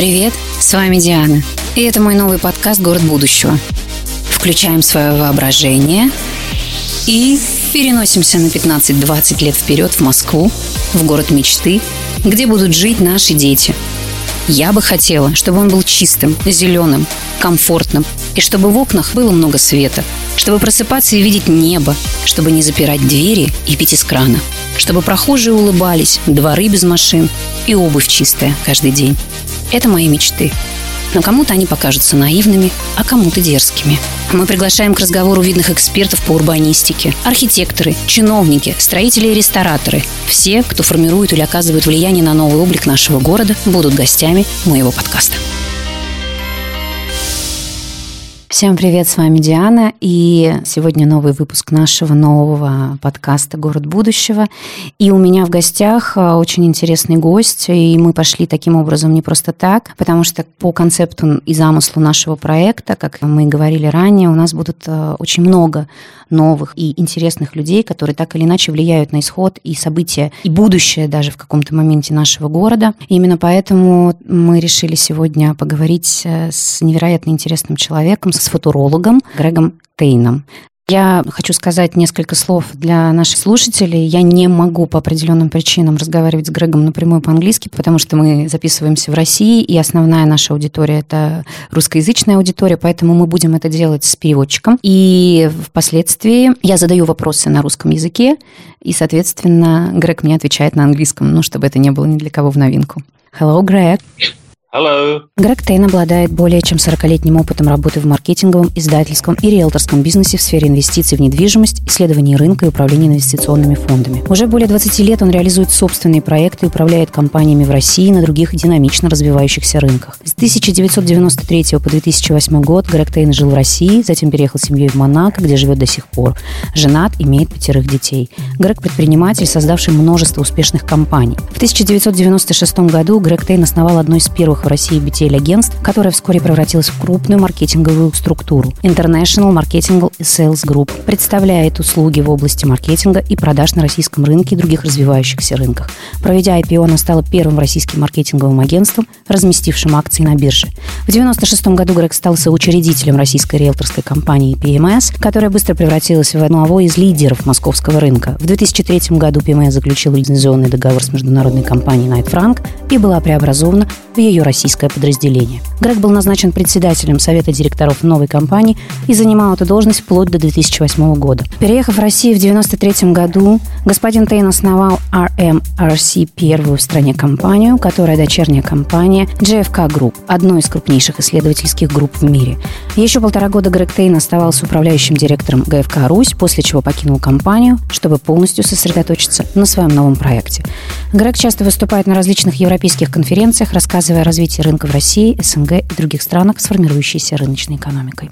Привет, с вами Диана. И это мой новый подкаст «Город будущего». Включаем свое воображение и переносимся на 15-20 лет вперед в Москву, в город мечты, где будут жить наши дети. Я бы хотела, чтобы он был чистым, зеленым, комфортным, и чтобы в окнах было много света, чтобы просыпаться и видеть небо, чтобы не запирать двери и пить из крана, чтобы прохожие улыбались, дворы без машин и обувь чистая каждый день. Это мои мечты. Но кому-то они покажутся наивными, а кому-то дерзкими. Мы приглашаем к разговору видных экспертов по урбанистике, архитекторы, чиновники, строители и рестораторы. Все, кто формирует или оказывает влияние на новый облик нашего города, будут гостями моего подкаста. Всем привет, с вами Диана, и сегодня новый выпуск нашего нового подкаста «Город будущего». И у меня в гостях а, очень интересный гость, и мы пошли таким образом не просто так, потому что по концепту и замыслу нашего проекта, как мы говорили ранее, у нас будут а, очень много новых и интересных людей, которые так или иначе влияют на исход и события, и будущее даже в каком-то моменте нашего города. И именно поэтому мы решили сегодня поговорить э, с невероятно интересным человеком, с футурологом Грегом Тейном. Я хочу сказать несколько слов для наших слушателей. Я не могу по определенным причинам разговаривать с Грегом напрямую по-английски, потому что мы записываемся в России, и основная наша аудитория — это русскоязычная аудитория, поэтому мы будем это делать с переводчиком. И впоследствии я задаю вопросы на русском языке, и, соответственно, Грег мне отвечает на английском, ну, чтобы это не было ни для кого в новинку. Hello, Greg. Hello. Грег Тейн обладает более чем 40-летним опытом работы в маркетинговом, издательском и риэлторском бизнесе в сфере инвестиций в недвижимость, исследований рынка и управления инвестиционными фондами. Уже более 20 лет он реализует собственные проекты и управляет компаниями в России и на других динамично развивающихся рынках. С 1993 по 2008 год Грег Тейн жил в России, затем переехал с семьей в Монако, где живет до сих пор. Женат, имеет пятерых детей. Грег – предприниматель, создавший множество успешных компаний. В 1996 году Грег Тейн основал одно из первых в России BTL-агентств, которое вскоре превратилось в крупную маркетинговую структуру International Marketing Sales Group, представляет услуги в области маркетинга и продаж на российском рынке и других развивающихся рынках. Проведя IPO, она стала первым российским маркетинговым агентством, разместившим акции на бирже. В 1996 году Грег стал соучредителем российской риэлторской компании PMS, которая быстро превратилась в одного из лидеров московского рынка. В 2003 году PMS заключил лицензионный договор с международной компанией Knight Frank и была преобразована в ее российское подразделение. Грег был назначен председателем Совета директоров новой компании и занимал эту должность вплоть до 2008 года. Переехав в Россию в 1993 году, господин Тейн основал RMRC, первую в стране компанию, которая дочерняя компания JFK Group, одной из крупнейших исследовательских групп в мире. Еще полтора года Грег Тейн оставался управляющим директором ГФК «Русь», после чего покинул компанию, чтобы полностью сосредоточиться на своем новом проекте. Грег часто выступает на различных европейских конференциях, рассказывая о развитии рынка в России, СНГ и других странах с формирующейся рыночной экономикой.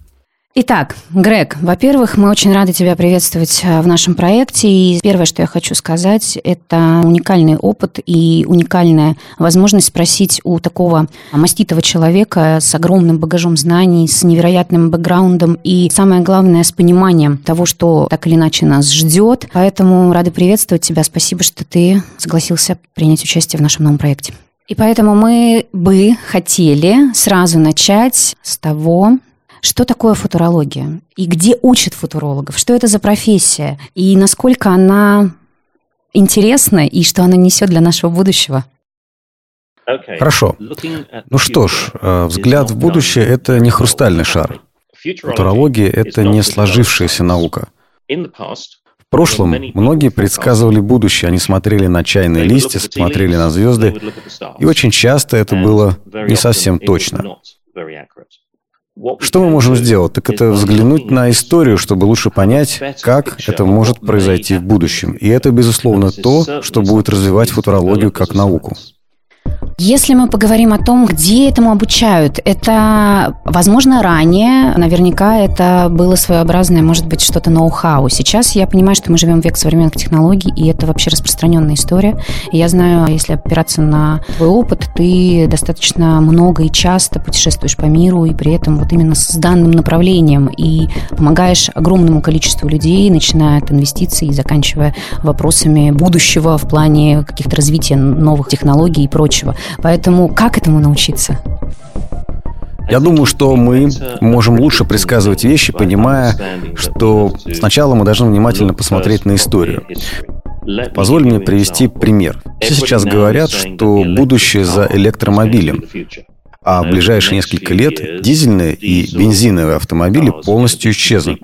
Итак, Грег, во-первых, мы очень рады тебя приветствовать э, в нашем проекте. И первое, что я хочу сказать, это уникальный опыт и уникальная возможность спросить у такого маститого человека с огромным багажом знаний, с невероятным бэкграундом и, самое главное, с пониманием того, что так или иначе нас ждет. Поэтому рады приветствовать тебя. Спасибо, что ты согласился принять участие в нашем новом проекте. И поэтому мы бы хотели сразу начать с того, что такое футурология и где учат футурологов, что это за профессия и насколько она интересна и что она несет для нашего будущего. Хорошо. Ну что ж, э, взгляд в будущее – это не хрустальный шар. Футурология – это не сложившаяся наука. В прошлом многие предсказывали будущее, они смотрели на чайные листья, смотрели на звезды, и очень часто это было не совсем точно. Что мы можем сделать? Так это взглянуть на историю, чтобы лучше понять, как это может произойти в будущем. И это, безусловно, то, что будет развивать футурологию как науку. Если мы поговорим о том, где этому обучают, это, возможно, ранее, наверняка это было своеобразное, может быть, что-то ноу-хау. Сейчас я понимаю, что мы живем в век современных технологий, и это вообще распространенная история. И я знаю, если опираться на твой опыт, ты достаточно много и часто путешествуешь по миру, и при этом вот именно с данным направлением, и помогаешь огромному количеству людей, начиная от инвестиций и заканчивая вопросами будущего в плане каких-то развития новых технологий и прочего. Поэтому как этому научиться? Я думаю, что мы можем лучше предсказывать вещи, понимая, что сначала мы должны внимательно посмотреть на историю. Позволь мне привести пример. Все сейчас говорят, что будущее за электромобилем, а в ближайшие несколько лет дизельные и бензиновые автомобили полностью исчезнут.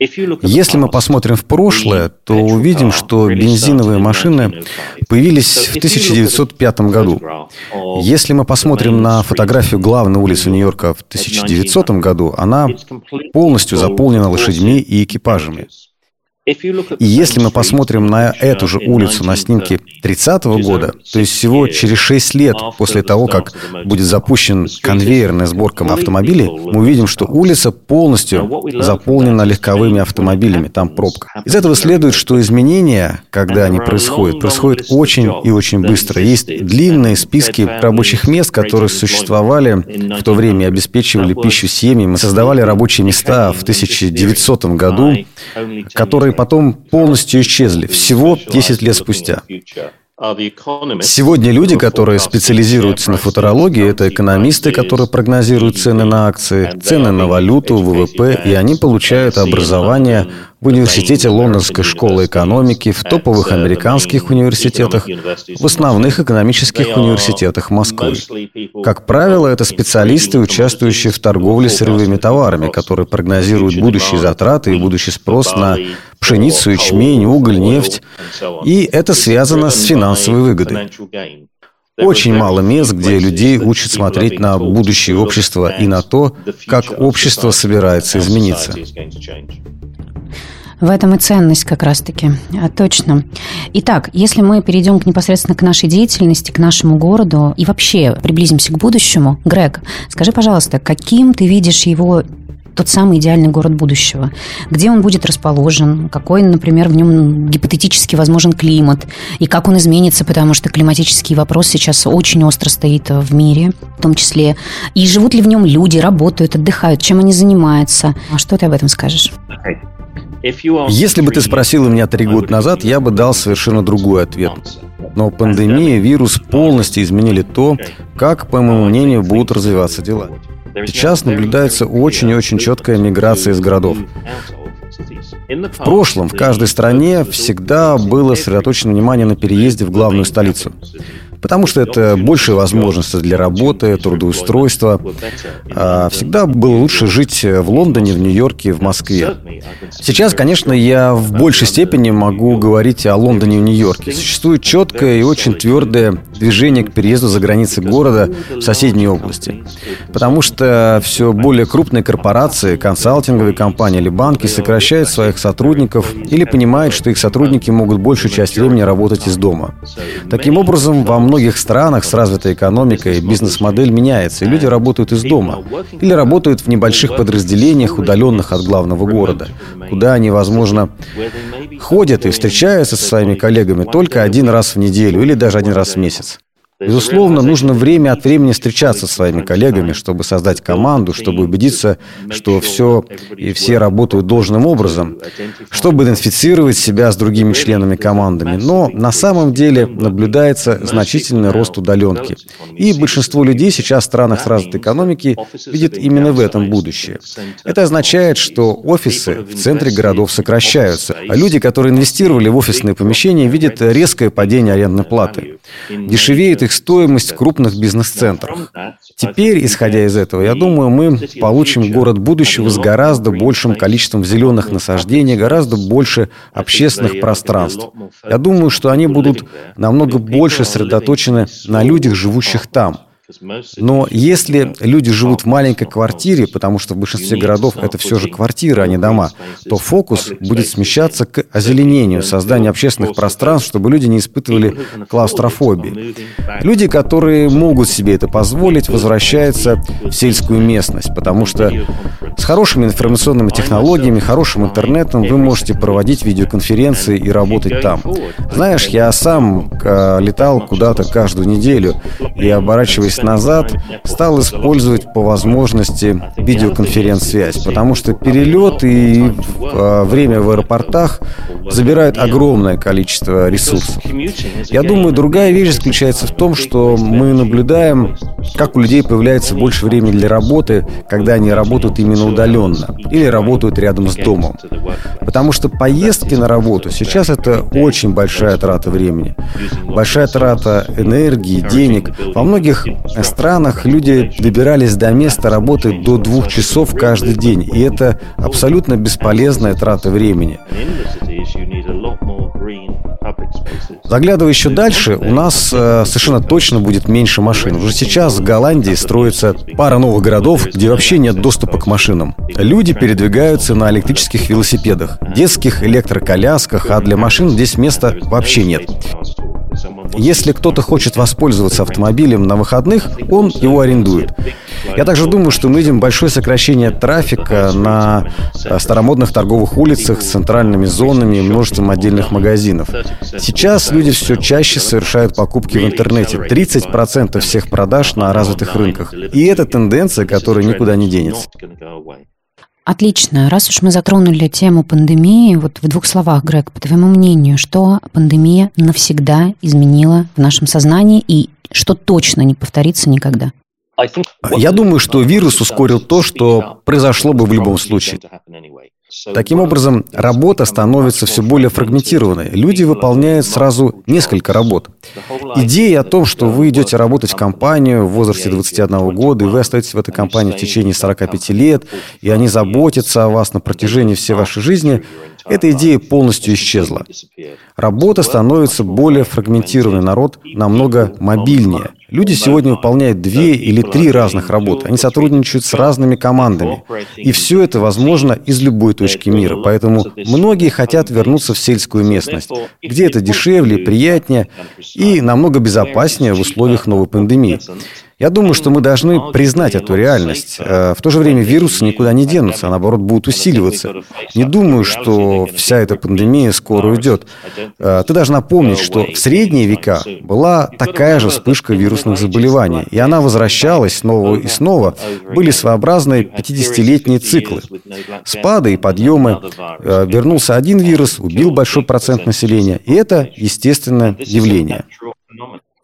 Если мы посмотрим в прошлое, то увидим, что бензиновые машины появились в 1905 году. Если мы посмотрим на фотографию главной улицы Нью-Йорка в 1900 году, она полностью заполнена лошадьми и экипажами. И если мы посмотрим на эту же улицу на снимке 30-го года, то есть всего через 6 лет после того, как будет запущен конвейерная сборка автомобилей, мы увидим, что улица полностью заполнена легковыми автомобилями, там пробка. Из этого следует, что изменения, когда они происходят, происходят очень и очень быстро. Есть длинные списки рабочих мест, которые существовали в то время и обеспечивали пищу семьям создавали рабочие места в 1900 году, которые потом полностью исчезли, всего 10 лет спустя. Сегодня люди, которые специализируются на футурологии, это экономисты, которые прогнозируют цены на акции, цены на валюту, ВВП, и они получают образование в университете Лондонской школы экономики, в топовых американских университетах, в основных экономических университетах Москвы. Как правило, это специалисты, участвующие в торговле сырьевыми товарами, которые прогнозируют будущие затраты и будущий спрос на пшеницу, ячмень, уголь, нефть. И это связано с финансовой выгодой. Очень мало мест, где людей учат смотреть на будущее общества и на то, как общество собирается измениться. В этом и ценность как раз-таки. А, точно. Итак, если мы перейдем к непосредственно к нашей деятельности, к нашему городу и вообще приблизимся к будущему, Грег, скажи, пожалуйста, каким ты видишь его тот самый идеальный город будущего. Где он будет расположен, какой, например, в нем гипотетически возможен климат, и как он изменится, потому что климатический вопрос сейчас очень остро стоит в мире, в том числе. И живут ли в нем люди, работают, отдыхают, чем они занимаются. А что ты об этом скажешь? Если бы ты спросил меня три года назад, я бы дал совершенно другой ответ. Но пандемия, вирус полностью изменили то, как, по моему мнению, будут развиваться дела. Сейчас наблюдается очень и очень четкая миграция из городов. В прошлом в каждой стране всегда было сосредоточено внимание на переезде в главную столицу потому что это большая возможность для работы, трудоустройства. А всегда было лучше жить в Лондоне, в Нью-Йорке, в Москве. Сейчас, конечно, я в большей степени могу говорить о Лондоне и Нью-Йорке. Существует четкое и очень твердое движение к переезду за границы города в соседние области. Потому что все более крупные корпорации, консалтинговые компании или банки сокращают своих сотрудников или понимают, что их сотрудники могут большую часть времени работать из дома. Таким образом, во многих странах с развитой экономикой бизнес-модель меняется, и люди работают из дома или работают в небольших подразделениях, удаленных от главного города, куда они, возможно, ходят и встречаются со своими коллегами только один раз в неделю или даже один раз в месяц. Безусловно, нужно время от времени встречаться с своими коллегами, чтобы создать команду, чтобы убедиться, что все и все работают должным образом, чтобы идентифицировать себя с другими членами командами. Но на самом деле наблюдается значительный рост удаленки. И большинство людей сейчас в странах развитой экономики видят именно в этом будущее. Это означает, что офисы в центре городов сокращаются, а люди, которые инвестировали в офисные помещения, видят резкое падение арендной платы. Дешевеет их стоимость крупных бизнес-центрах. Теперь, исходя из этого, я думаю, мы получим город будущего с гораздо большим количеством зеленых насаждений, гораздо больше общественных пространств. Я думаю, что они будут намного больше сосредоточены на людях, живущих там – но если люди живут в маленькой квартире, потому что в большинстве городов это все же квартиры, а не дома, то фокус будет смещаться к озеленению, созданию общественных пространств, чтобы люди не испытывали клаустрофобии. Люди, которые могут себе это позволить, возвращаются в сельскую местность, потому что с хорошими информационными технологиями, хорошим интернетом вы можете проводить видеоконференции и работать там. Знаешь, я сам э, летал куда-то каждую неделю и оборачиваясь назад стал использовать по возможности видеоконференц-связь, потому что перелет и а, время в аэропортах забирают огромное количество ресурсов. Я думаю, другая вещь заключается в том, что мы наблюдаем, как у людей появляется больше времени для работы, когда они работают именно удаленно или работают рядом с домом. Потому что поездки на работу сейчас это очень большая трата времени. Большая трата энергии, денег. Во многих странах люди добирались до места работы до двух часов каждый день. И это абсолютно бесполезная трата времени. Заглядывая еще дальше, у нас э, совершенно точно будет меньше машин. Уже сейчас в Голландии строится пара новых городов, где вообще нет доступа к машинам. Люди передвигаются на электрических велосипедах, детских электроколясках, а для машин здесь места вообще нет. Если кто-то хочет воспользоваться автомобилем на выходных, он его арендует. Я также думаю, что мы видим большое сокращение трафика на э, старомодных торговых улицах с центральными зонами и множеством отдельных магазинов. Сейчас люди все чаще совершают покупки в интернете. 30% всех продаж на развитых рынках. И это тенденция, которая никуда не денется. Отлично. Раз уж мы затронули тему пандемии, вот в двух словах, Грег, по твоему мнению, что пандемия навсегда изменила в нашем сознании и что точно не повторится никогда? Я думаю, что вирус ускорил то, что произошло бы в любом случае. Таким образом, работа становится все более фрагментированной. Люди выполняют сразу несколько работ. Идея о том, что вы идете работать в компанию в возрасте 21 года, и вы остаетесь в этой компании в течение 45 лет, и они заботятся о вас на протяжении всей вашей жизни, эта идея полностью исчезла. Работа становится более фрагментированной, народ намного мобильнее. Люди сегодня выполняют две или три разных работы. Они сотрудничают с разными командами. И все это возможно из любой точки мира. Поэтому многие хотят вернуться в сельскую местность, где это дешевле, приятнее и намного безопаснее в условиях новой пандемии. Я думаю, что мы должны признать эту реальность. Э, в то же время вирусы никуда не денутся, а наоборот будут усиливаться. Не думаю, что вся эта пандемия скоро уйдет. Э, ты должна помнить, что в средние века была такая же вспышка вирусных заболеваний, и она возвращалась снова и снова. Были своеобразные 50-летние циклы. Спады и подъемы. Э, вернулся один вирус, убил большой процент населения, и это естественное явление.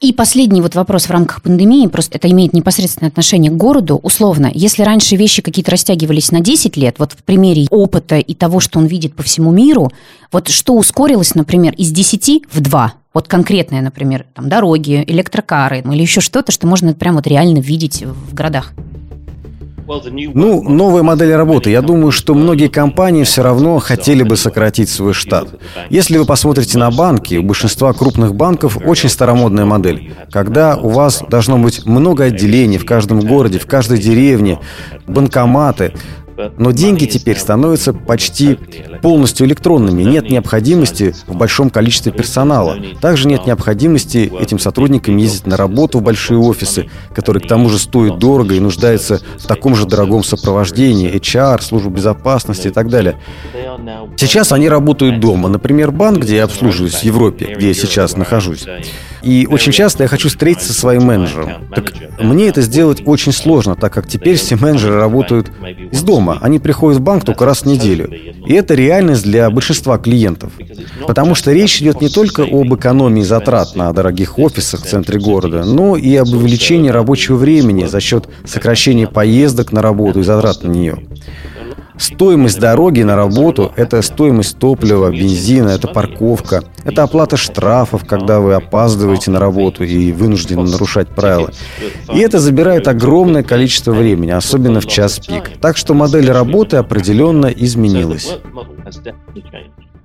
И последний вот вопрос в рамках пандемии, просто это имеет непосредственное отношение к городу. Условно, если раньше вещи какие-то растягивались на 10 лет, вот в примере опыта и того, что он видит по всему миру, вот что ускорилось, например, из 10 в 2? Вот конкретное, например, там дороги, электрокары или еще что-то, что можно прямо вот реально видеть в городах. Ну, новая модель работы. Я думаю, что многие компании все равно хотели бы сократить свой штат. Если вы посмотрите на банки, у большинства крупных банков очень старомодная модель, когда у вас должно быть много отделений в каждом городе, в каждой деревне, банкоматы, но деньги теперь становятся почти полностью электронными. Нет необходимости в большом количестве персонала. Также нет необходимости этим сотрудникам ездить на работу в большие офисы, которые к тому же стоят дорого и нуждаются в таком же дорогом сопровождении, HR, службу безопасности и так далее. Сейчас они работают дома. Например, банк, где я обслуживаюсь в Европе, где я сейчас нахожусь. И очень часто я хочу встретиться со своим менеджером. Так мне это сделать очень сложно, так как теперь все менеджеры работают из дома. Они приходят в банк только раз в неделю. И это реальность для большинства клиентов. Потому что речь идет не только об экономии затрат на дорогих офисах в центре города, но и об увеличении рабочего времени за счет сокращения поездок на работу и затрат на нее. Стоимость дороги на работу – это стоимость топлива, бензина, это парковка, это оплата штрафов, когда вы опаздываете на работу и вынуждены нарушать правила. И это забирает огромное количество времени, особенно в час пик. Так что модель работы определенно изменилась.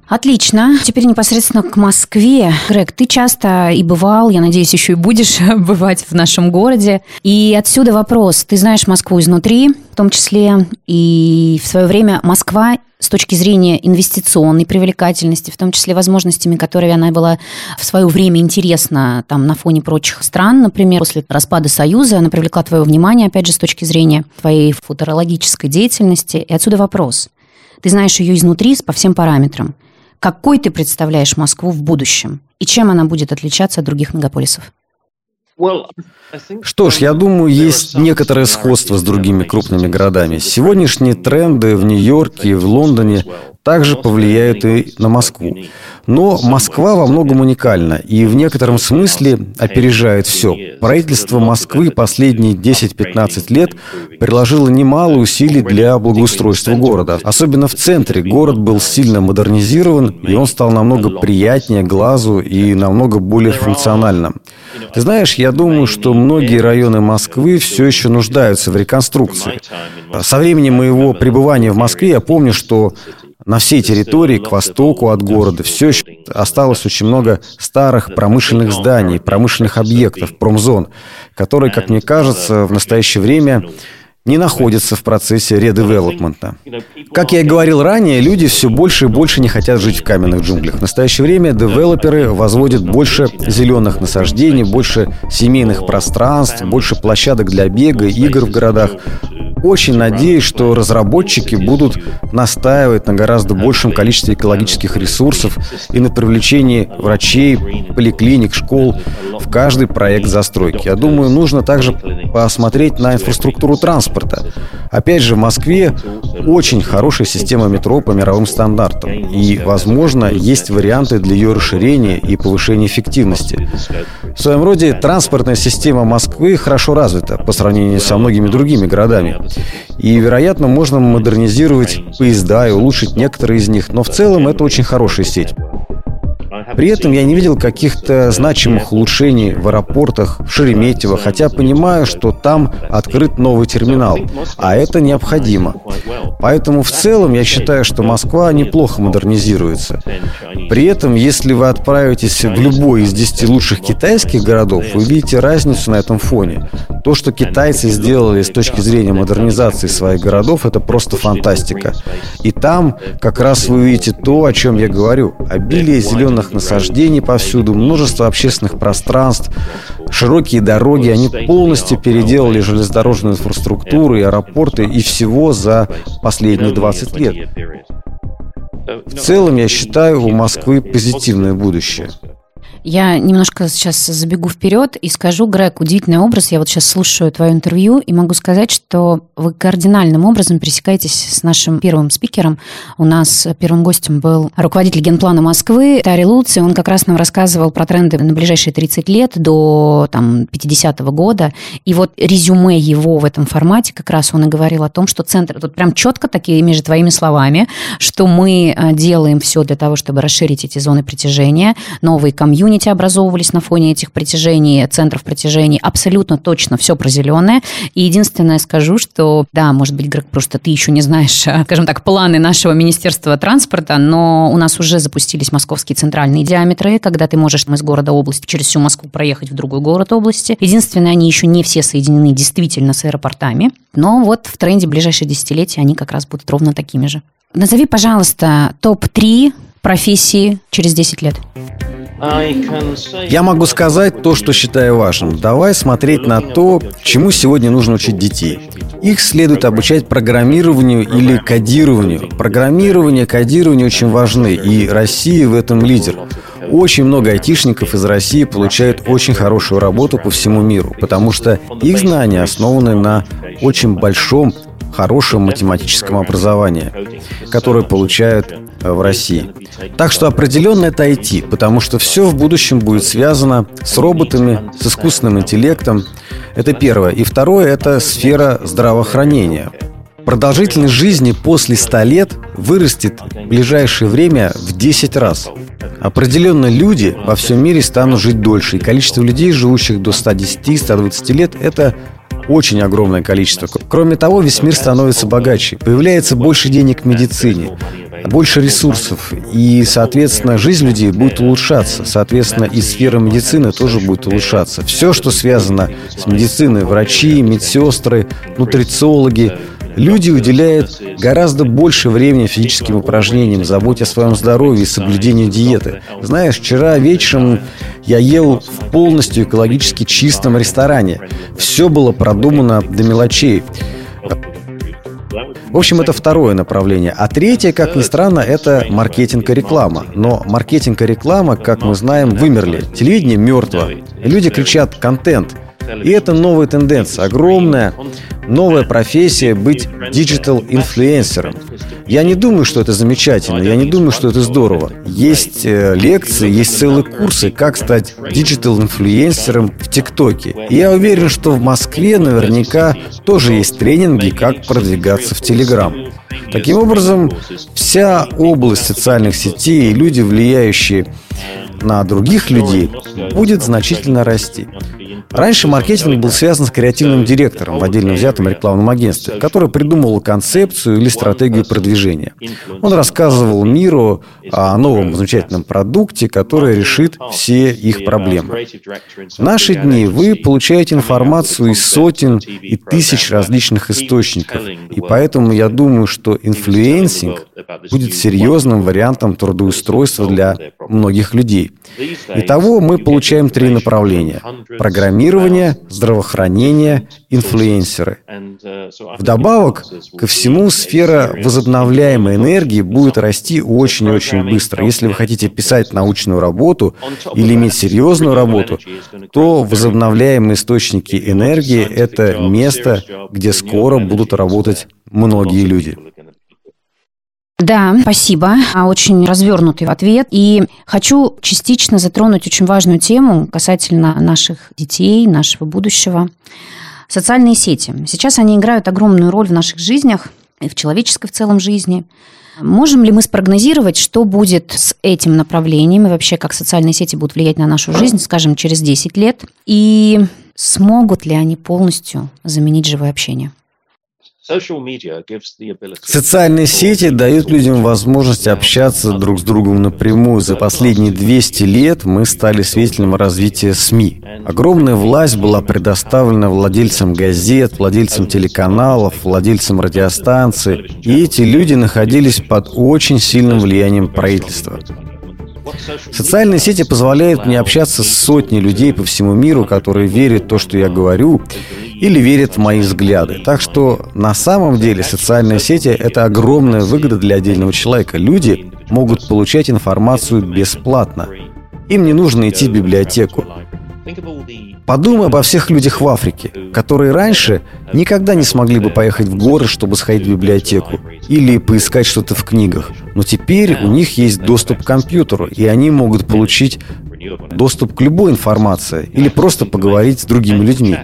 Отлично. Теперь непосредственно к Москве. Грег, ты часто и бывал, я надеюсь, еще и будешь бывать в нашем городе. И отсюда вопрос. Ты знаешь Москву изнутри, в том числе, и в свое время Москва с точки зрения инвестиционной привлекательности, в том числе возможностями, которые она была в свое время интересна там, на фоне прочих стран, например, после распада Союза, она привлекла твое внимание, опять же, с точки зрения твоей футурологической деятельности. И отсюда вопрос. Ты знаешь ее изнутри по всем параметрам. Какой ты представляешь Москву в будущем? И чем она будет отличаться от других мегаполисов? Что ж, я думаю, есть некоторое сходство с другими крупными городами. Сегодняшние тренды в Нью-Йорке и в Лондоне также повлияют и на Москву. Но Москва во многом уникальна и в некотором смысле опережает все. Правительство Москвы последние 10-15 лет приложило немало усилий для благоустройства города. Особенно в центре город был сильно модернизирован, и он стал намного приятнее глазу и намного более функциональным. Ты знаешь, я думаю, что многие районы Москвы все еще нуждаются в реконструкции. Со времени моего пребывания в Москве я помню, что на всей территории к востоку от города все еще осталось очень много старых промышленных зданий, промышленных объектов, промзон, которые, как мне кажется, в настоящее время не находятся в процессе редевелопмента. Как я и говорил ранее, люди все больше и больше не хотят жить в каменных джунглях. В настоящее время девелоперы возводят больше зеленых насаждений, больше семейных пространств, больше площадок для бега, игр в городах. Очень надеюсь, что разработчики будут настаивать на гораздо большем количестве экологических ресурсов и на привлечении врачей, поликлиник, школ в каждый проект застройки. Я думаю, нужно также посмотреть на инфраструктуру транспорта. Опять же, в Москве очень хорошая система метро по мировым стандартам. И, возможно, есть варианты для ее расширения и повышения эффективности. В своем роде транспортная система Москвы хорошо развита по сравнению со многими другими городами. И, вероятно, можно модернизировать поезда и улучшить некоторые из них, но в целом это очень хорошая сеть. При этом я не видел каких-то значимых улучшений в аэропортах в Шереметьево, хотя понимаю, что там открыт новый терминал, а это необходимо. Поэтому в целом я считаю, что Москва неплохо модернизируется. При этом, если вы отправитесь в любой из 10 лучших китайских городов, вы видите разницу на этом фоне. То, что китайцы сделали с точки зрения модернизации своих городов, это просто фантастика. И там как раз вы увидите то, о чем я говорю. Обилие зеленых насаждений повсюду, множество общественных пространств, широкие дороги. Они полностью переделали железнодорожную инфраструктуру и аэропорты и всего за последние 20 лет. В целом, я считаю, у Москвы позитивное будущее. Я немножко сейчас забегу вперед и скажу, Грег, удивительный образ. Я вот сейчас слушаю твое интервью и могу сказать, что вы кардинальным образом пересекаетесь с нашим первым спикером. У нас первым гостем был руководитель генплана Москвы Тари Луци. Он как раз нам рассказывал про тренды на ближайшие 30 лет до там, 50-го года. И вот резюме его в этом формате как раз он и говорил о том, что центр, тут прям четко такие между твоими словами, что мы э, делаем все для того, чтобы расширить эти зоны притяжения, новые комьюнити, комьюнити образовывались на фоне этих притяжений, центров притяжений. Абсолютно точно все про зеленое. И единственное скажу, что, да, может быть, Грег, просто ты еще не знаешь, скажем так, планы нашего Министерства транспорта, но у нас уже запустились московские центральные диаметры, когда ты можешь из города области через всю Москву проехать в другой город области. Единственное, они еще не все соединены действительно с аэропортами, но вот в тренде ближайшие десятилетия они как раз будут ровно такими же. Назови, пожалуйста, топ-3 профессии через 10 лет. Я могу сказать то, что считаю важным. Давай смотреть на то, чему сегодня нужно учить детей. Их следует обучать программированию или кодированию. Программирование, кодирование очень важны, и Россия в этом лидер. Очень много айтишников из России получают очень хорошую работу по всему миру, потому что их знания основаны на очень большом хорошем математическом образовании, которое получают э, в России. Так что определенно это IT, потому что все в будущем будет связано с роботами, с искусственным интеллектом. Это первое. И второе – это сфера здравоохранения. Продолжительность жизни после 100 лет вырастет в ближайшее время в 10 раз. Определенно люди во всем мире станут жить дольше, и количество людей, живущих до 110-120 лет, это очень огромное количество. Кроме того, весь мир становится богаче. Появляется больше денег в медицине, больше ресурсов. И, соответственно, жизнь людей будет улучшаться. Соответственно, и сфера медицины тоже будет улучшаться. Все, что связано с медициной, врачи, медсестры, нутрициологи – Люди уделяют гораздо больше времени физическим упражнениям, заботе о своем здоровье и соблюдению диеты. Знаешь, вчера вечером я ел в полностью экологически чистом ресторане. Все было продумано до мелочей. В общем, это второе направление. А третье, как ни странно, это маркетинг и реклама. Но маркетинг и реклама, как мы знаем, вымерли. Телевидение мертво. Люди кричат «контент». И это новая тенденция, огромная новая профессия быть digital-инфлюенсером. Я не думаю, что это замечательно, я не думаю, что это здорово. Есть э, лекции, есть целые курсы, как стать digital-инфлюенсером в ТикТоке. Я уверен, что в Москве наверняка тоже есть тренинги, как продвигаться в Телеграм. Таким образом, вся область социальных сетей и люди, влияющие на других людей, будет значительно расти. Раньше маркетинг был связан с креативным директором в отдельно взятом рекламном агентстве, который придумывал концепцию или стратегию продвижения. Он рассказывал миру о новом замечательном продукте, который решит все их проблемы. В наши дни вы получаете информацию из сотен и тысяч различных источников, и поэтому я думаю, что инфлюенсинг будет серьезным вариантом трудоустройства для многих людей. Итого мы получаем три направления – программирование, здравоохранение, инфлюенсеры. Вдобавок ко всему, сфера возобновляемой энергии будет расти очень-очень быстро. Если вы хотите писать научную работу или иметь серьезную работу, то возобновляемые источники энергии – это место, где скоро будут работать многие люди. Да, спасибо. А, очень развернутый ответ. И хочу частично затронуть очень важную тему касательно наших детей, нашего будущего. Социальные сети. Сейчас они играют огромную роль в наших жизнях и в человеческой в целом жизни. Можем ли мы спрогнозировать, что будет с этим направлением и вообще как социальные сети будут влиять на нашу жизнь, скажем, через 10 лет? И смогут ли они полностью заменить живое общение? Социальные сети дают людям возможность общаться друг с другом напрямую. За последние 200 лет мы стали свидетелем развития СМИ. Огромная власть была предоставлена владельцам газет, владельцам телеканалов, владельцам радиостанций. И эти люди находились под очень сильным влиянием правительства. Социальные сети позволяют мне общаться с сотней людей по всему миру, которые верят в то, что я говорю, или верят в мои взгляды. Так что на самом деле социальные сети – это огромная выгода для отдельного человека. Люди могут получать информацию бесплатно. Им не нужно идти в библиотеку. Подумай обо всех людях в Африке, которые раньше никогда не смогли бы поехать в горы, чтобы сходить в библиотеку или поискать что-то в книгах. Но теперь у них есть доступ к компьютеру, и они могут получить доступ к любой информации или просто поговорить с другими людьми.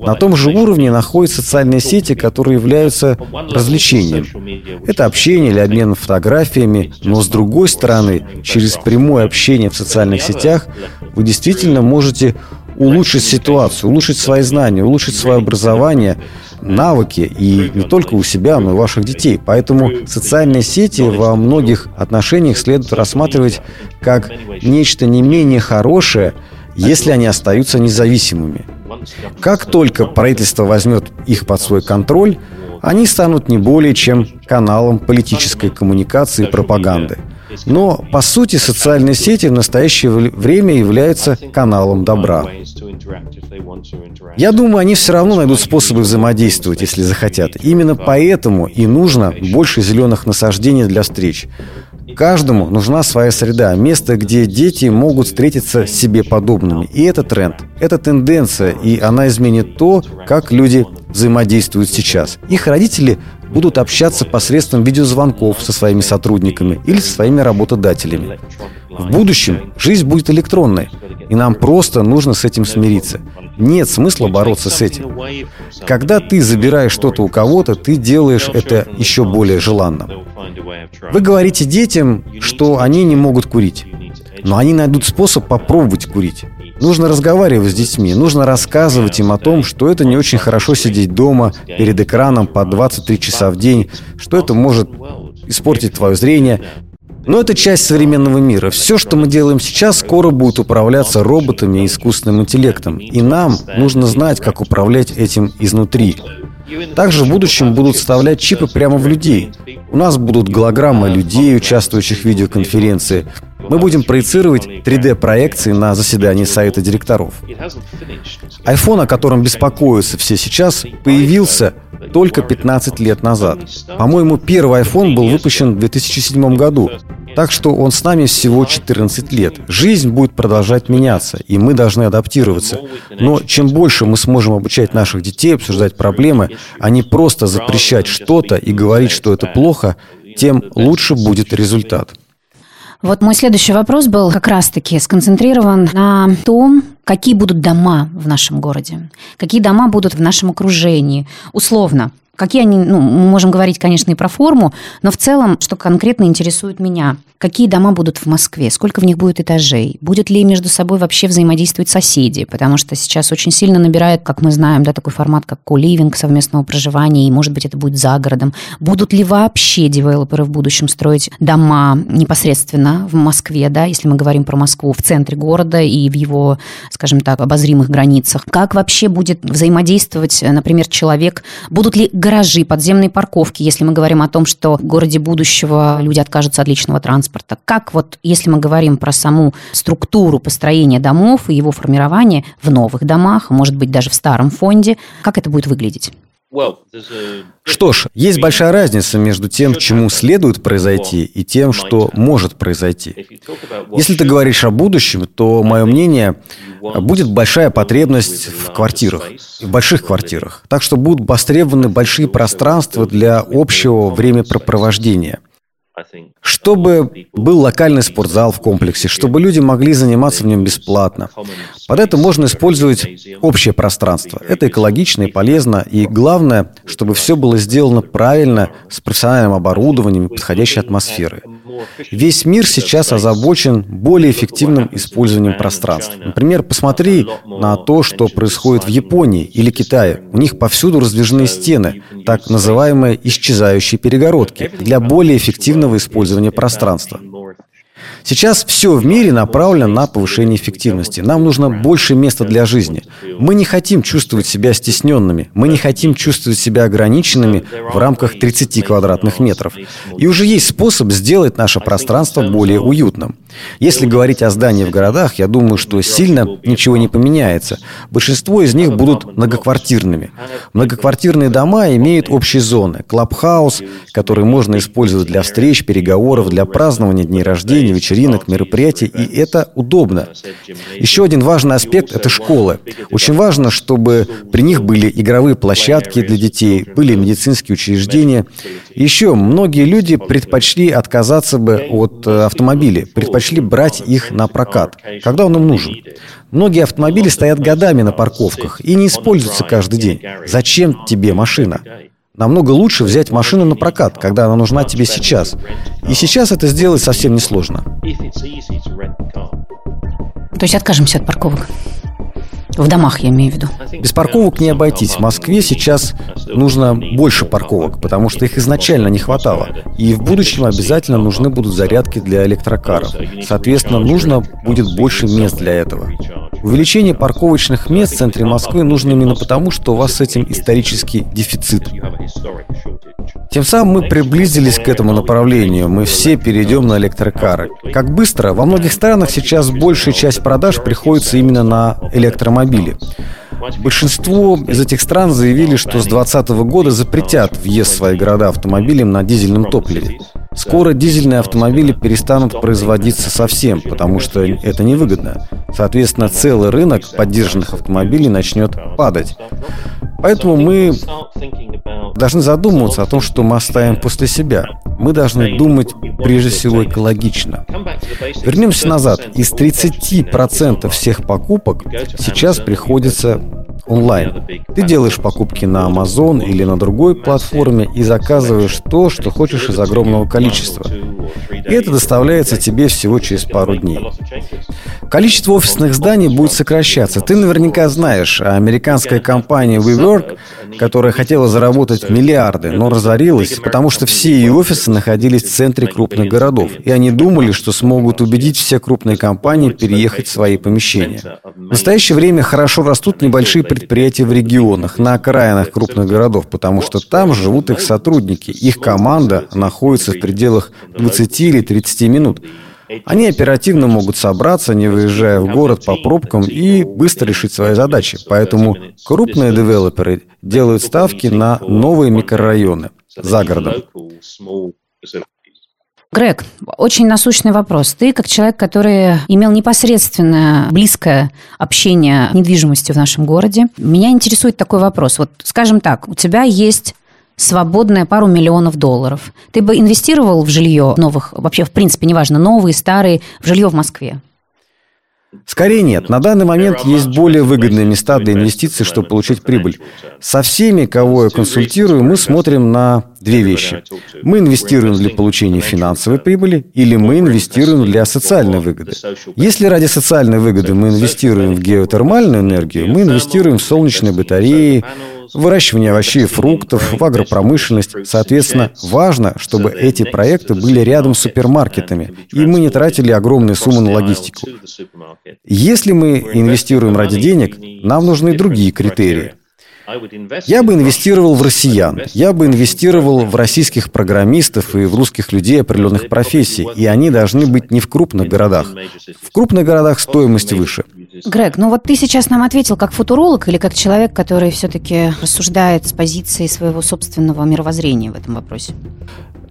На том же уровне находятся социальные сети, которые являются развлечением. Это общение или обмен фотографиями, но с другой стороны, через прямое общение в социальных сетях вы действительно можете улучшить ситуацию, улучшить свои знания, улучшить свое образование, навыки, и не только у себя, но и у ваших детей. Поэтому социальные сети во многих отношениях следует рассматривать как нечто не менее хорошее, если они остаются независимыми. Как только правительство возьмет их под свой контроль, они станут не более чем каналом политической коммуникации и пропаганды. Но, по сути, социальные сети в настоящее время являются каналом добра. Я думаю, они все равно найдут способы взаимодействовать, если захотят. Именно поэтому и нужно больше зеленых насаждений для встреч. Каждому нужна своя среда, место, где дети могут встретиться с себе подобными. И это тренд, это тенденция, и она изменит то, как люди взаимодействуют сейчас. Их родители будут общаться посредством видеозвонков со своими сотрудниками или со своими работодателями. В будущем жизнь будет электронной, и нам просто нужно с этим смириться. Нет смысла бороться с этим. Когда ты забираешь что-то у кого-то, ты делаешь это еще более желанным. Вы говорите детям, что они не могут курить, но они найдут способ попробовать курить. Нужно разговаривать с детьми, нужно рассказывать им о том, что это не очень хорошо сидеть дома перед экраном по 23 часа в день, что это может испортить твое зрение, но это часть современного мира. Все, что мы делаем сейчас, скоро будет управляться роботами и искусственным интеллектом. И нам нужно знать, как управлять этим изнутри. Также в будущем будут вставлять чипы прямо в людей. У нас будут голограммы людей, участвующих в видеоконференции. Мы будем проецировать 3D-проекции на заседании Совета директоров. iPhone, о котором беспокоятся все сейчас, появился только 15 лет назад. По-моему, первый iPhone был выпущен в 2007 году. Так что он с нами всего 14 лет. Жизнь будет продолжать меняться, и мы должны адаптироваться. Но чем больше мы сможем обучать наших детей обсуждать проблемы, а не просто запрещать что-то и говорить, что это плохо, тем лучше будет результат. Вот мой следующий вопрос был как раз-таки сконцентрирован на том, какие будут дома в нашем городе, какие дома будут в нашем окружении. Условно, Какие они, ну, мы можем говорить, конечно, и про форму, но в целом, что конкретно интересует меня, какие дома будут в Москве, сколько в них будет этажей, будет ли между собой вообще взаимодействовать соседи, потому что сейчас очень сильно набирает, как мы знаем, да, такой формат, как коливинг совместного проживания, и, может быть, это будет за городом. Будут ли вообще девелоперы в будущем строить дома непосредственно в Москве, да, если мы говорим про Москву, в центре города и в его, скажем так, обозримых границах? Как вообще будет взаимодействовать, например, человек? Будут ли гаражи, подземные парковки, если мы говорим о том, что в городе будущего люди откажутся от личного транспорта. Как вот, если мы говорим про саму структуру построения домов и его формирование в новых домах, может быть, даже в старом фонде, как это будет выглядеть? Что ж, есть большая разница между тем, чему следует произойти, и тем, что может произойти. Если ты говоришь о будущем, то, мое мнение, будет большая потребность в квартирах, в больших квартирах. Так что будут востребованы большие пространства для общего времяпрепровождения – чтобы был локальный спортзал в комплексе, чтобы люди могли заниматься в нем бесплатно. Под это можно использовать общее пространство. Это экологично и полезно. И главное, чтобы все было сделано правильно, с профессиональным оборудованием и подходящей атмосферой. Весь мир сейчас озабочен более эффективным использованием пространства. Например, посмотри на то, что происходит в Японии или Китае. У них повсюду раздвижные стены, так называемые исчезающие перегородки, для более эффективного использования пространства. Сейчас все в мире направлено на повышение эффективности. Нам нужно больше места для жизни. Мы не хотим чувствовать себя стесненными. Мы не хотим чувствовать себя ограниченными в рамках 30 квадратных метров. И уже есть способ сделать наше пространство более уютным. Если говорить о зданиях в городах, я думаю, что сильно ничего не поменяется. Большинство из них будут многоквартирными. Многоквартирные дома имеют общие зоны. Клабхаус, который можно использовать для встреч, переговоров, для празднования дней рождения, вечеринок, мероприятий, и это удобно. Еще один важный аспект – это школы. Очень важно, чтобы при них были игровые площадки для детей, были медицинские учреждения. Еще многие люди предпочли отказаться бы от э, автомобилей, предпочли брать их на прокат, когда он им нужен. Многие автомобили стоят годами на парковках и не используются каждый день. Зачем тебе машина? Намного лучше взять машину на прокат, когда она нужна тебе сейчас. И сейчас это сделать совсем несложно. То есть откажемся от парковок? В домах, я имею в виду. Без парковок не обойтись. В Москве сейчас нужно больше парковок, потому что их изначально не хватало. И в будущем обязательно нужны будут зарядки для электрокаров. Соответственно, нужно будет больше мест для этого. Увеличение парковочных мест в центре Москвы нужно именно потому, что у вас с этим исторический дефицит. Тем самым мы приблизились к этому направлению. Мы все перейдем на электрокары. Как быстро? Во многих странах сейчас большая часть продаж приходится именно на электромобили. Большинство из этих стран заявили, что с 2020 года запретят въезд в свои города автомобилем на дизельном топливе. Скоро дизельные автомобили перестанут производиться совсем, потому что это невыгодно. Соответственно, целый рынок поддержанных автомобилей начнет падать. Поэтому мы должны задумываться о том, что мы оставим после себя. Мы должны думать прежде всего экологично. Вернемся назад. Из 30% всех покупок сейчас приходится онлайн. Ты делаешь покупки на Amazon или на другой платформе и заказываешь то, что хочешь из огромного количества. И это доставляется тебе всего через пару дней. Количество офисных зданий будет сокращаться. Ты наверняка знаешь, американская компания WeWork, которая хотела заработать миллиарды, но разорилась, потому что все ее офисы находились в центре крупных городов, и они думали, что смогут убедить все крупные компании переехать в свои помещения. В настоящее время хорошо растут небольшие предприятия в регионах, на окраинах крупных городов, потому что там живут их сотрудники, их команда находится в пределах 20 или 30 минут. Они оперативно могут собраться, не выезжая в город по пробкам и быстро решить свои задачи. Поэтому крупные девелоперы делают ставки на новые микрорайоны за городом. Грег, очень насущный вопрос. Ты, как человек, который имел непосредственное близкое общение с недвижимостью в нашем городе, меня интересует такой вопрос. Вот, скажем так, у тебя есть свободная пару миллионов долларов. Ты бы инвестировал в жилье новых, вообще, в принципе, неважно, новые, старые, в жилье в Москве? Скорее нет. На данный момент есть более выгодные места для инвестиций, чтобы получить прибыль. Со всеми, кого я консультирую, мы смотрим на две вещи. Мы инвестируем для получения финансовой прибыли или мы инвестируем для социальной выгоды. Если ради социальной выгоды мы инвестируем в геотермальную энергию, мы инвестируем в солнечные батареи, выращивание овощей и фруктов, в агропромышленность. Соответственно, важно, чтобы эти проекты были рядом с супермаркетами, и мы не тратили огромные суммы на логистику. Если мы инвестируем ради денег, нам нужны другие критерии. Я бы инвестировал в россиян, я бы инвестировал в российских программистов и в русских людей определенных профессий, и они должны быть не в крупных городах. В крупных городах стоимость выше. Грег, ну вот ты сейчас нам ответил как футуролог или как человек, который все-таки рассуждает с позиции своего собственного мировоззрения в этом вопросе?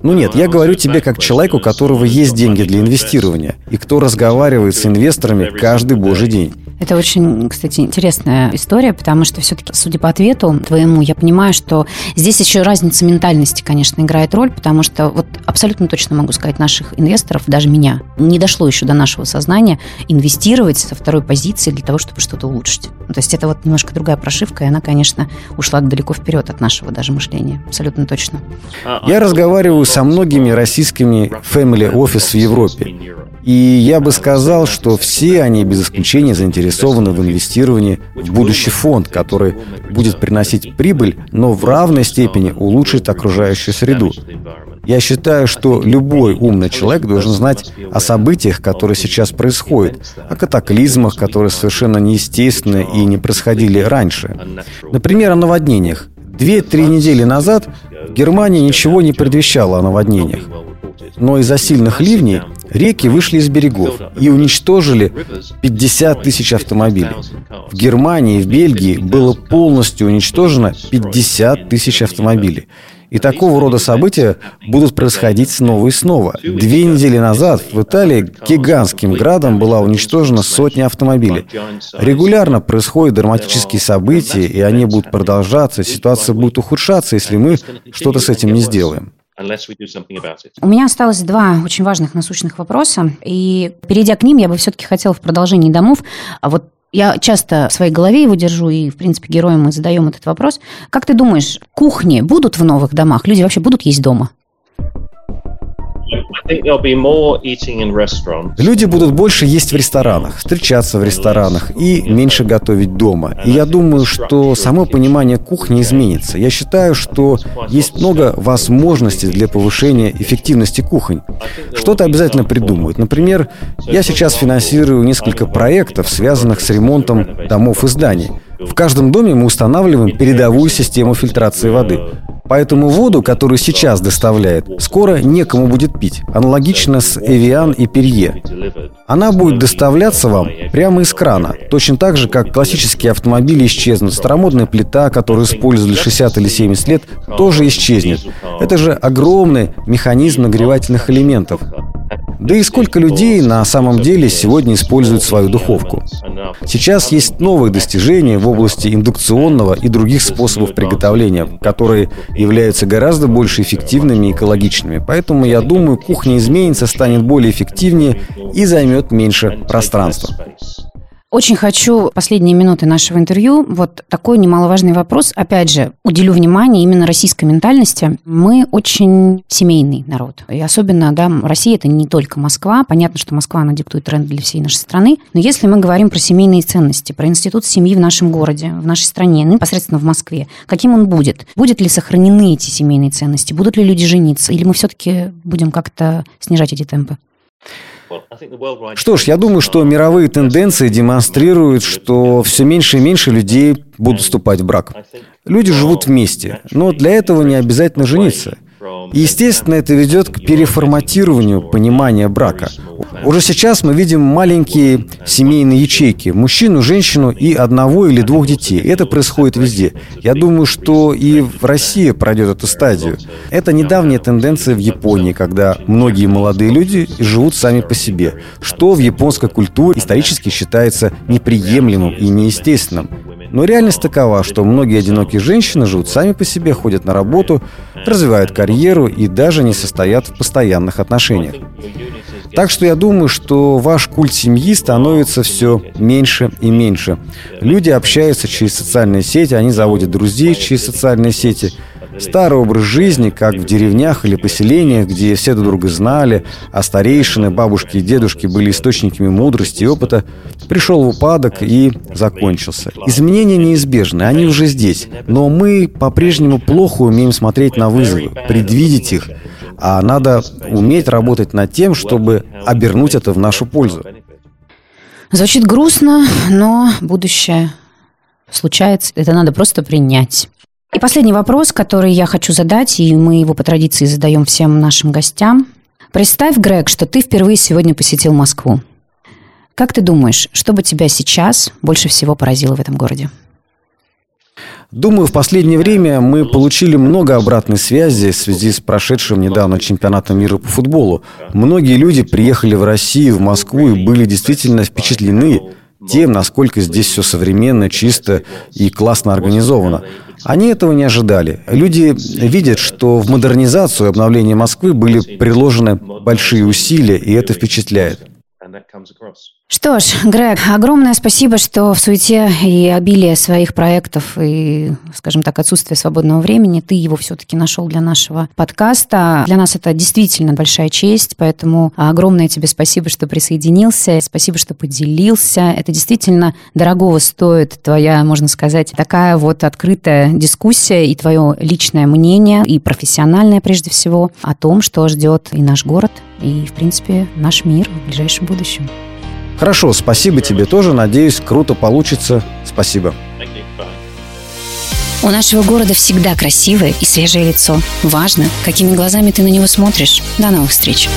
Ну нет, я говорю тебе как человеку, у которого есть деньги для инвестирования, и кто разговаривает с инвесторами каждый божий день. Это очень, кстати, интересная история, потому что все-таки, судя по ответу твоему, я понимаю, что здесь еще разница ментальности, конечно, играет роль, потому что вот абсолютно точно могу сказать, наших инвесторов, даже меня, не дошло еще до нашего сознания инвестировать со второй позиции для того, чтобы что-то улучшить. То есть это вот немножко другая прошивка, и она, конечно, ушла далеко вперед от нашего даже мышления. Абсолютно точно. Я разговариваю со многими российскими family office в Европе. И я бы сказал, что все они без исключения заинтересованы в инвестировании в будущий фонд, который будет приносить прибыль, но в равной степени улучшит окружающую среду. Я считаю, что любой умный человек должен знать о событиях, которые сейчас происходят, о катаклизмах, которые совершенно неестественны и не происходили раньше. Например, о наводнениях. Две-три недели назад в Германии ничего не предвещало о наводнениях. Но из-за сильных ливней реки вышли из берегов и уничтожили 50 тысяч автомобилей. В Германии и в Бельгии было полностью уничтожено 50 тысяч автомобилей. И такого рода события будут происходить снова и снова. Две недели назад в Италии гигантским градом была уничтожена сотня автомобилей. Регулярно происходят драматические события, и они будут продолжаться. Ситуация будет ухудшаться, если мы что-то с этим не сделаем. У меня осталось два очень важных насущных вопроса, и перейдя к ним, я бы все-таки хотела в продолжении домов а вот я часто в своей голове его держу, и, в принципе, героям мы задаем этот вопрос. Как ты думаешь, кухни будут в новых домах? Люди вообще будут есть дома? Люди будут больше есть в ресторанах, встречаться в ресторанах и меньше готовить дома. И я думаю, что само понимание кухни изменится. Я считаю, что есть много возможностей для повышения эффективности кухонь. Что-то обязательно придумают. Например, я сейчас финансирую несколько проектов, связанных с ремонтом домов и зданий. В каждом доме мы устанавливаем передовую систему фильтрации воды. Поэтому воду, которую сейчас доставляет, скоро некому будет пить. Аналогично с Эвиан и Перье. Она будет доставляться вам прямо из крана. Точно так же, как классические автомобили исчезнут. Старомодная плита, которую использовали 60 или 70 лет, тоже исчезнет. Это же огромный механизм нагревательных элементов. Да и сколько людей на самом деле сегодня используют свою духовку? Сейчас есть новые достижения в области индукционного и других способов приготовления, которые являются гораздо больше эффективными и экологичными. Поэтому я думаю, кухня изменится, станет более эффективнее и займет меньше пространства. Очень хочу последние минуты нашего интервью. Вот такой немаловажный вопрос. Опять же, уделю внимание именно российской ментальности. Мы очень семейный народ. И особенно, да, Россия – это не только Москва. Понятно, что Москва, она диктует тренд для всей нашей страны. Но если мы говорим про семейные ценности, про институт семьи в нашем городе, в нашей стране, ну, непосредственно в Москве, каким он будет? Будет ли сохранены эти семейные ценности? Будут ли люди жениться? Или мы все-таки будем как-то снижать эти темпы? Что ж, я думаю, что мировые тенденции демонстрируют, что все меньше и меньше людей будут вступать в брак. Люди живут вместе, но для этого не обязательно жениться. Естественно, это ведет к переформатированию понимания брака. Уже сейчас мы видим маленькие семейные ячейки. Мужчину, женщину и одного или двух детей. Это происходит везде. Я думаю, что и в России пройдет эту стадию. Это недавняя тенденция в Японии, когда многие молодые люди живут сами по себе, что в японской культуре исторически считается неприемлемым и неестественным. Но реальность такова, что многие одинокие женщины живут сами по себе, ходят на работу, развивают карьеру и даже не состоят в постоянных отношениях. Так что я думаю, что ваш культ семьи становится все меньше и меньше. Люди общаются через социальные сети, они заводят друзей через социальные сети – Старый образ жизни, как в деревнях или поселениях, где все друг друга знали, а старейшины, бабушки и дедушки были источниками мудрости и опыта, пришел в упадок и закончился. Изменения неизбежны, они уже здесь. Но мы по-прежнему плохо умеем смотреть на вызовы, предвидеть их, а надо уметь работать над тем, чтобы обернуть это в нашу пользу. Звучит грустно, но будущее случается. Это надо просто принять. И последний вопрос, который я хочу задать, и мы его по традиции задаем всем нашим гостям. Представь, Грег, что ты впервые сегодня посетил Москву. Как ты думаешь, что бы тебя сейчас больше всего поразило в этом городе? Думаю, в последнее время мы получили много обратной связи в связи с прошедшим недавно чемпионатом мира по футболу. Многие люди приехали в Россию, в Москву и были действительно впечатлены тем, насколько здесь все современно, чисто и классно организовано. Они этого не ожидали. Люди видят, что в модернизацию и обновление Москвы были приложены большие усилия, и это впечатляет. Что ж, Грег, огромное спасибо, что в суете и обилие своих проектов и, скажем так, отсутствие свободного времени ты его все-таки нашел для нашего подкаста. Для нас это действительно большая честь, поэтому огромное тебе спасибо, что присоединился, спасибо, что поделился. Это действительно дорогого стоит твоя, можно сказать, такая вот открытая дискуссия и твое личное мнение, и профессиональное прежде всего, о том, что ждет и наш город, и, в принципе, наш мир в ближайшем будущем. Хорошо, спасибо тебе тоже. Надеюсь, круто получится. Спасибо. У нашего города всегда красивое и свежее лицо. Важно, какими глазами ты на него смотришь. До новых встреч.